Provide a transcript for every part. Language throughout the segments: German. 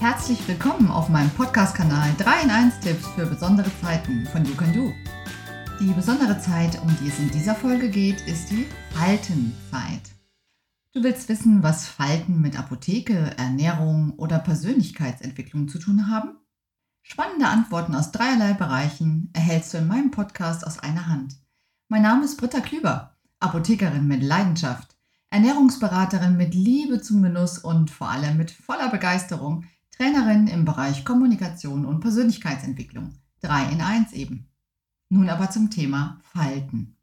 Herzlich willkommen auf meinem Podcast-Kanal 3 in 1 Tipps für besondere Zeiten von You Can Do. Die besondere Zeit, um die es in dieser Folge geht, ist die Faltenzeit. Du willst wissen, was Falten mit Apotheke, Ernährung oder Persönlichkeitsentwicklung zu tun haben? Spannende Antworten aus dreierlei Bereichen erhältst du in meinem Podcast aus einer Hand. Mein Name ist Britta Klüber, Apothekerin mit Leidenschaft, Ernährungsberaterin mit Liebe zum Genuss und vor allem mit voller Begeisterung Trainerin im Bereich Kommunikation und Persönlichkeitsentwicklung. 3 in 1 eben. Nun aber zum Thema Falten.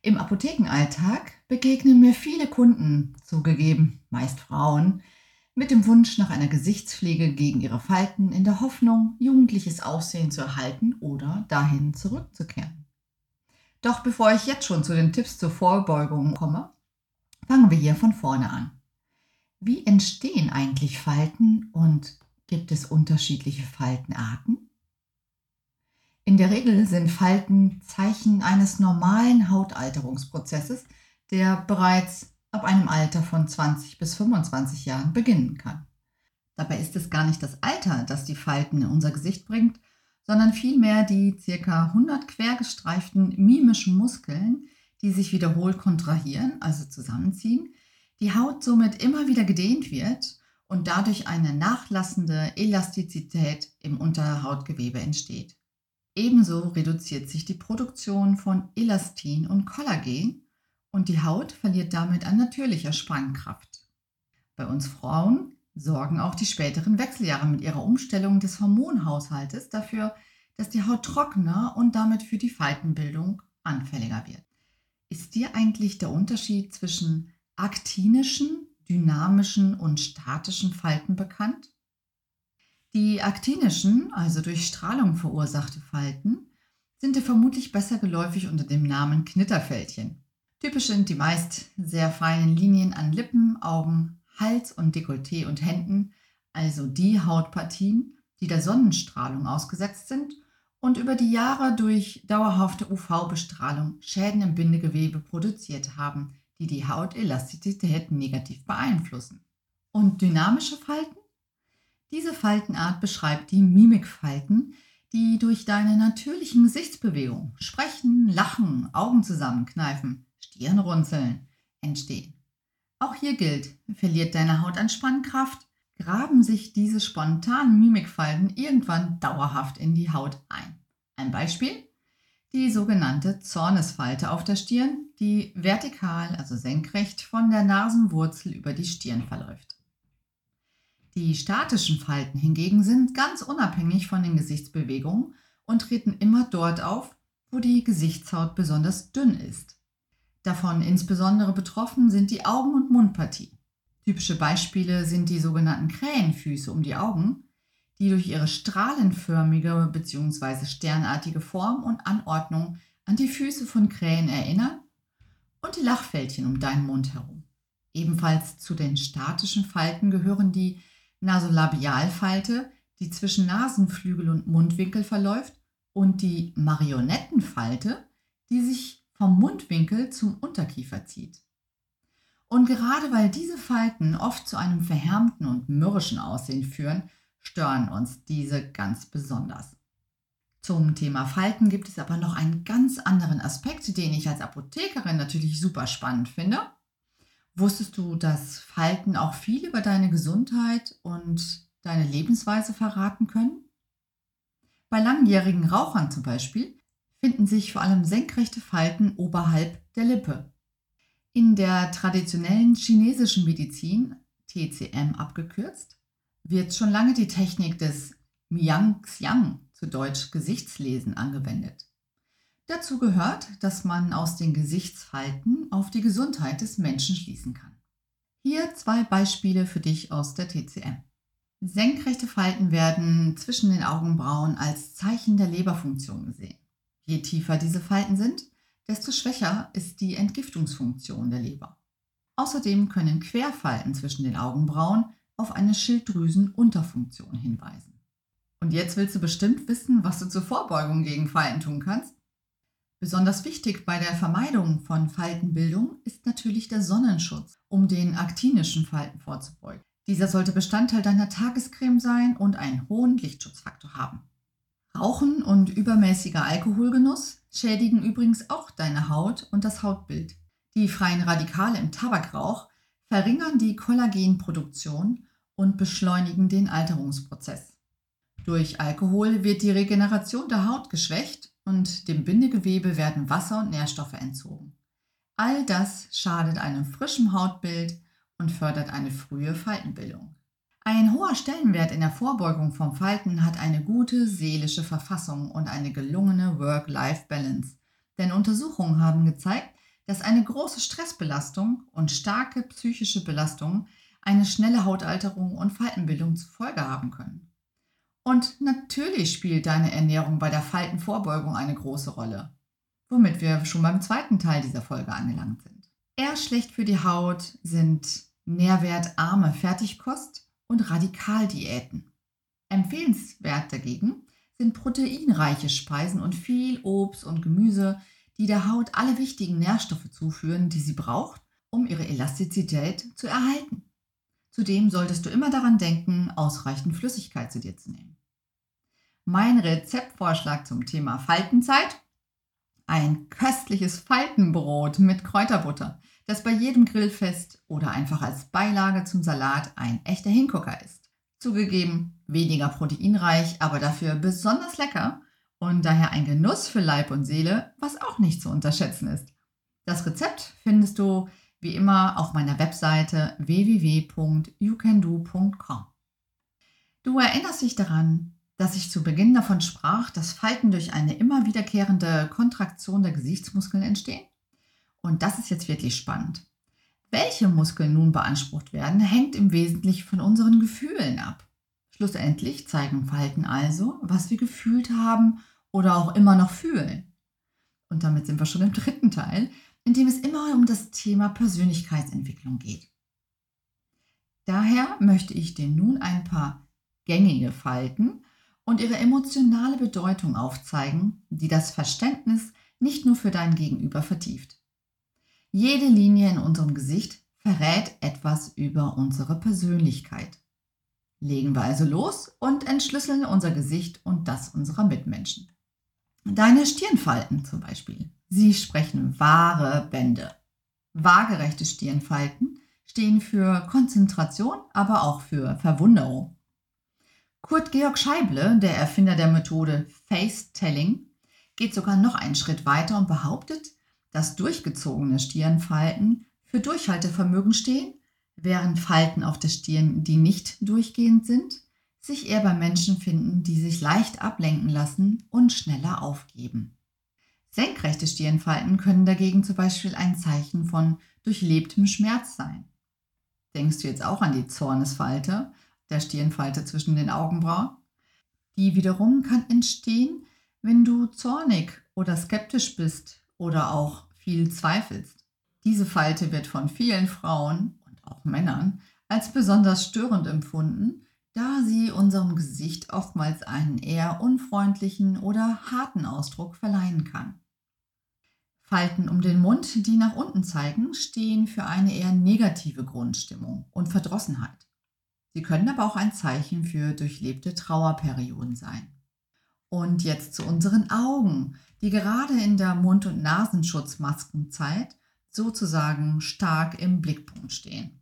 Im Apothekenalltag begegnen mir viele Kunden, zugegeben, meist Frauen, mit dem Wunsch nach einer Gesichtspflege gegen ihre Falten in der Hoffnung, jugendliches Aussehen zu erhalten oder dahin zurückzukehren. Doch bevor ich jetzt schon zu den Tipps zur Vorbeugung komme, fangen wir hier von vorne an. Wie entstehen eigentlich Falten und gibt es unterschiedliche Faltenarten? In der Regel sind Falten Zeichen eines normalen Hautalterungsprozesses, der bereits ab einem Alter von 20 bis 25 Jahren beginnen kann. Dabei ist es gar nicht das Alter, das die Falten in unser Gesicht bringt, sondern vielmehr die ca. 100 quergestreiften mimischen Muskeln, die sich wiederholt kontrahieren, also zusammenziehen, die Haut somit immer wieder gedehnt wird und dadurch eine nachlassende Elastizität im Unterhautgewebe entsteht. Ebenso reduziert sich die Produktion von Elastin und Kollagen und die Haut verliert damit an natürlicher Spannkraft. Bei uns Frauen sorgen auch die späteren Wechseljahre mit ihrer Umstellung des Hormonhaushaltes dafür, dass die Haut trockener und damit für die Faltenbildung anfälliger wird. Ist dir eigentlich der Unterschied zwischen aktinischen, dynamischen und statischen Falten bekannt? Die aktinischen, also durch Strahlung verursachte Falten, sind dir vermutlich besser geläufig unter dem Namen Knitterfältchen. Typisch sind die meist sehr feinen Linien an Lippen, Augen, Hals und Dekolleté und Händen, also die Hautpartien, die der Sonnenstrahlung ausgesetzt sind und über die Jahre durch dauerhafte UV-Bestrahlung Schäden im Bindegewebe produziert haben, die die Hautelastizität negativ beeinflussen. Und dynamische Falten? Diese Faltenart beschreibt die Mimikfalten, die durch deine natürlichen Gesichtsbewegungen, Sprechen, Lachen, Augen zusammenkneifen, Stirnrunzeln entstehen. Auch hier gilt, verliert deine Haut an Spannkraft, graben sich diese spontanen Mimikfalten irgendwann dauerhaft in die Haut ein. Ein Beispiel? die sogenannte Zornesfalte auf der Stirn, die vertikal, also senkrecht von der Nasenwurzel über die Stirn verläuft. Die statischen Falten hingegen sind ganz unabhängig von den Gesichtsbewegungen und treten immer dort auf, wo die Gesichtshaut besonders dünn ist. Davon insbesondere betroffen sind die Augen- und Mundpartie. Typische Beispiele sind die sogenannten Krähenfüße um die Augen, die durch ihre strahlenförmige bzw. sternartige Form und Anordnung an die Füße von Krähen erinnern und die Lachfältchen um deinen Mund herum. Ebenfalls zu den statischen Falten gehören die Nasolabialfalte, die zwischen Nasenflügel und Mundwinkel verläuft, und die Marionettenfalte, die sich vom Mundwinkel zum Unterkiefer zieht. Und gerade weil diese Falten oft zu einem verhärmten und mürrischen Aussehen führen, stören uns diese ganz besonders. Zum Thema Falten gibt es aber noch einen ganz anderen Aspekt, den ich als Apothekerin natürlich super spannend finde. Wusstest du, dass Falten auch viel über deine Gesundheit und deine Lebensweise verraten können? Bei langjährigen Rauchern zum Beispiel finden sich vor allem senkrechte Falten oberhalb der Lippe. In der traditionellen chinesischen Medizin, TCM abgekürzt, wird schon lange die Technik des Miang-Xiang, zu Deutsch Gesichtslesen, angewendet. Dazu gehört, dass man aus den Gesichtsfalten auf die Gesundheit des Menschen schließen kann. Hier zwei Beispiele für dich aus der TCM. Senkrechte Falten werden zwischen den Augenbrauen als Zeichen der Leberfunktion gesehen. Je tiefer diese Falten sind, desto schwächer ist die Entgiftungsfunktion der Leber. Außerdem können Querfalten zwischen den Augenbrauen auf eine Schilddrüsenunterfunktion hinweisen. Und jetzt willst du bestimmt wissen, was du zur Vorbeugung gegen Falten tun kannst? Besonders wichtig bei der Vermeidung von Faltenbildung ist natürlich der Sonnenschutz, um den aktinischen Falten vorzubeugen. Dieser sollte Bestandteil deiner Tagescreme sein und einen hohen Lichtschutzfaktor haben. Rauchen und übermäßiger Alkoholgenuss schädigen übrigens auch deine Haut und das Hautbild. Die freien Radikale im Tabakrauch verringern die Kollagenproduktion und beschleunigen den Alterungsprozess. Durch Alkohol wird die Regeneration der Haut geschwächt und dem Bindegewebe werden Wasser und Nährstoffe entzogen. All das schadet einem frischen Hautbild und fördert eine frühe Faltenbildung. Ein hoher Stellenwert in der Vorbeugung von Falten hat eine gute seelische Verfassung und eine gelungene Work-Life-Balance. Denn Untersuchungen haben gezeigt, dass eine große Stressbelastung und starke psychische Belastung eine schnelle Hautalterung und Faltenbildung zur Folge haben können. Und natürlich spielt deine Ernährung bei der Faltenvorbeugung eine große Rolle, womit wir schon beim zweiten Teil dieser Folge angelangt sind. Eher schlecht für die Haut sind nährwertarme Fertigkost und Radikaldiäten. Empfehlenswert dagegen sind proteinreiche Speisen und viel Obst und Gemüse, die der Haut alle wichtigen Nährstoffe zuführen, die sie braucht, um ihre Elastizität zu erhalten. Zudem solltest du immer daran denken, ausreichend Flüssigkeit zu dir zu nehmen. Mein Rezeptvorschlag zum Thema Faltenzeit? Ein köstliches Faltenbrot mit Kräuterbutter das bei jedem Grillfest oder einfach als Beilage zum Salat ein echter Hingucker ist. Zugegeben, weniger proteinreich, aber dafür besonders lecker und daher ein Genuss für Leib und Seele, was auch nicht zu unterschätzen ist. Das Rezept findest du wie immer auf meiner Webseite www.youcando.com. Du erinnerst dich daran, dass ich zu Beginn davon sprach, dass Falten durch eine immer wiederkehrende Kontraktion der Gesichtsmuskeln entstehen? Und das ist jetzt wirklich spannend. Welche Muskeln nun beansprucht werden, hängt im Wesentlichen von unseren Gefühlen ab. Schlussendlich zeigen Falten also, was wir gefühlt haben oder auch immer noch fühlen. Und damit sind wir schon im dritten Teil, in dem es immer um das Thema Persönlichkeitsentwicklung geht. Daher möchte ich dir nun ein paar gängige Falten und ihre emotionale Bedeutung aufzeigen, die das Verständnis nicht nur für dein Gegenüber vertieft. Jede Linie in unserem Gesicht verrät etwas über unsere Persönlichkeit. Legen wir also los und entschlüsseln unser Gesicht und das unserer Mitmenschen. Deine Stirnfalten zum Beispiel. Sie sprechen wahre Bände. Waagerechte Stirnfalten stehen für Konzentration, aber auch für Verwunderung. Kurt Georg Scheible, der Erfinder der Methode Face-Telling, geht sogar noch einen Schritt weiter und behauptet, dass durchgezogene Stirnfalten für Durchhaltevermögen stehen, während Falten auf der Stirn, die nicht durchgehend sind, sich eher bei Menschen finden, die sich leicht ablenken lassen und schneller aufgeben. Senkrechte Stirnfalten können dagegen zum Beispiel ein Zeichen von durchlebtem Schmerz sein. Denkst du jetzt auch an die Zornesfalte, der Stirnfalte zwischen den Augenbrauen? Die wiederum kann entstehen, wenn du zornig oder skeptisch bist oder auch viel zweifelst. Diese Falte wird von vielen Frauen und auch Männern als besonders störend empfunden, da sie unserem Gesicht oftmals einen eher unfreundlichen oder harten Ausdruck verleihen kann. Falten um den Mund, die nach unten zeigen, stehen für eine eher negative Grundstimmung und Verdrossenheit. Sie können aber auch ein Zeichen für durchlebte Trauerperioden sein. Und jetzt zu unseren Augen, die gerade in der Mund- und Nasenschutzmaskenzeit sozusagen stark im Blickpunkt stehen.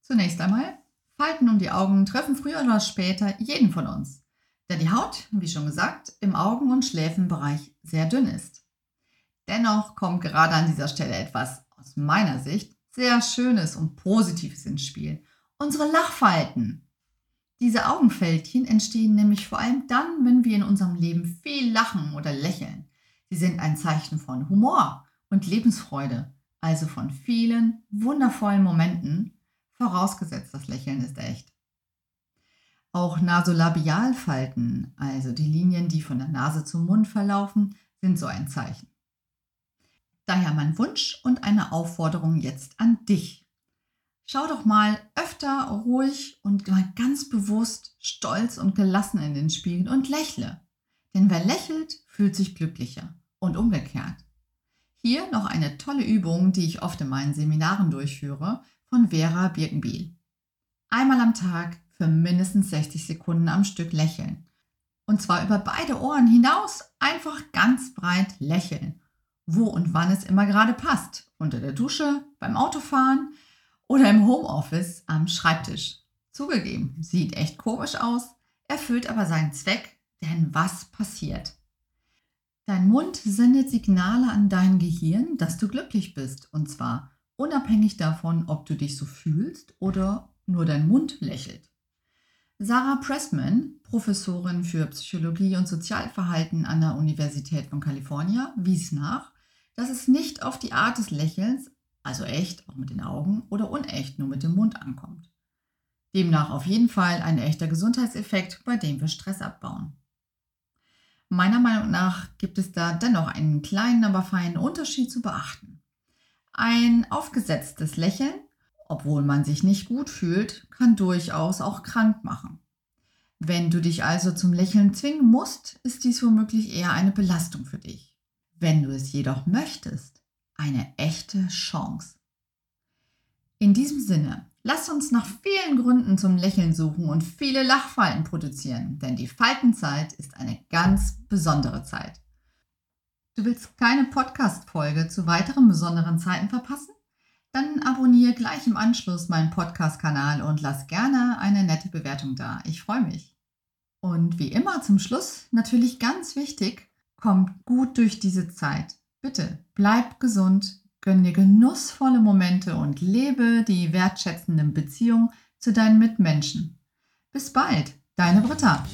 Zunächst einmal, Falten um die Augen treffen früher oder später jeden von uns, da die Haut, wie schon gesagt, im Augen- und Schläfenbereich sehr dünn ist. Dennoch kommt gerade an dieser Stelle etwas aus meiner Sicht sehr Schönes und Positives ins Spiel. Unsere Lachfalten. Diese Augenfältchen entstehen nämlich vor allem dann, wenn wir in unserem Leben viel lachen oder lächeln. Sie sind ein Zeichen von Humor und Lebensfreude, also von vielen wundervollen Momenten, vorausgesetzt das Lächeln ist echt. Auch Nasolabialfalten, also die Linien, die von der Nase zum Mund verlaufen, sind so ein Zeichen. Daher mein Wunsch und eine Aufforderung jetzt an dich. Schau doch mal öfter ruhig und mal ganz bewusst stolz und gelassen in den Spiegel und lächle. Denn wer lächelt, fühlt sich glücklicher und umgekehrt. Hier noch eine tolle Übung, die ich oft in meinen Seminaren durchführe, von Vera Birkenbiel. einmal am Tag für mindestens 60 Sekunden am Stück lächeln. Und zwar über beide Ohren hinaus einfach ganz breit lächeln. Wo und wann es immer gerade passt. Unter der Dusche, beim Autofahren oder im Homeoffice am Schreibtisch. Zugegeben, sieht echt komisch aus, erfüllt aber seinen Zweck, denn was passiert? Dein Mund sendet Signale an dein Gehirn, dass du glücklich bist. Und zwar unabhängig davon, ob du dich so fühlst oder nur dein Mund lächelt. Sarah Pressman, Professorin für Psychologie und Sozialverhalten an der Universität von Kalifornien, wies nach, dass es nicht auf die Art des Lächelns, also echt, auch mit den Augen, oder unecht, nur mit dem Mund ankommt. Demnach auf jeden Fall ein echter Gesundheitseffekt, bei dem wir Stress abbauen. Meiner Meinung nach gibt es da dennoch einen kleinen, aber feinen Unterschied zu beachten. Ein aufgesetztes Lächeln obwohl man sich nicht gut fühlt, kann durchaus auch krank machen. Wenn du dich also zum Lächeln zwingen musst, ist dies womöglich eher eine Belastung für dich. Wenn du es jedoch möchtest, eine echte Chance. In diesem Sinne, lass uns nach vielen Gründen zum Lächeln suchen und viele Lachfalten produzieren, denn die Faltenzeit ist eine ganz besondere Zeit. Du willst keine Podcast-Folge zu weiteren besonderen Zeiten verpassen? Dann abonniere gleich im Anschluss meinen Podcast-Kanal und lass gerne eine nette Bewertung da. Ich freue mich. Und wie immer zum Schluss, natürlich ganz wichtig, kommt gut durch diese Zeit. Bitte bleib gesund, gönn dir genussvolle Momente und lebe die wertschätzenden Beziehungen zu deinen Mitmenschen. Bis bald, deine Britta.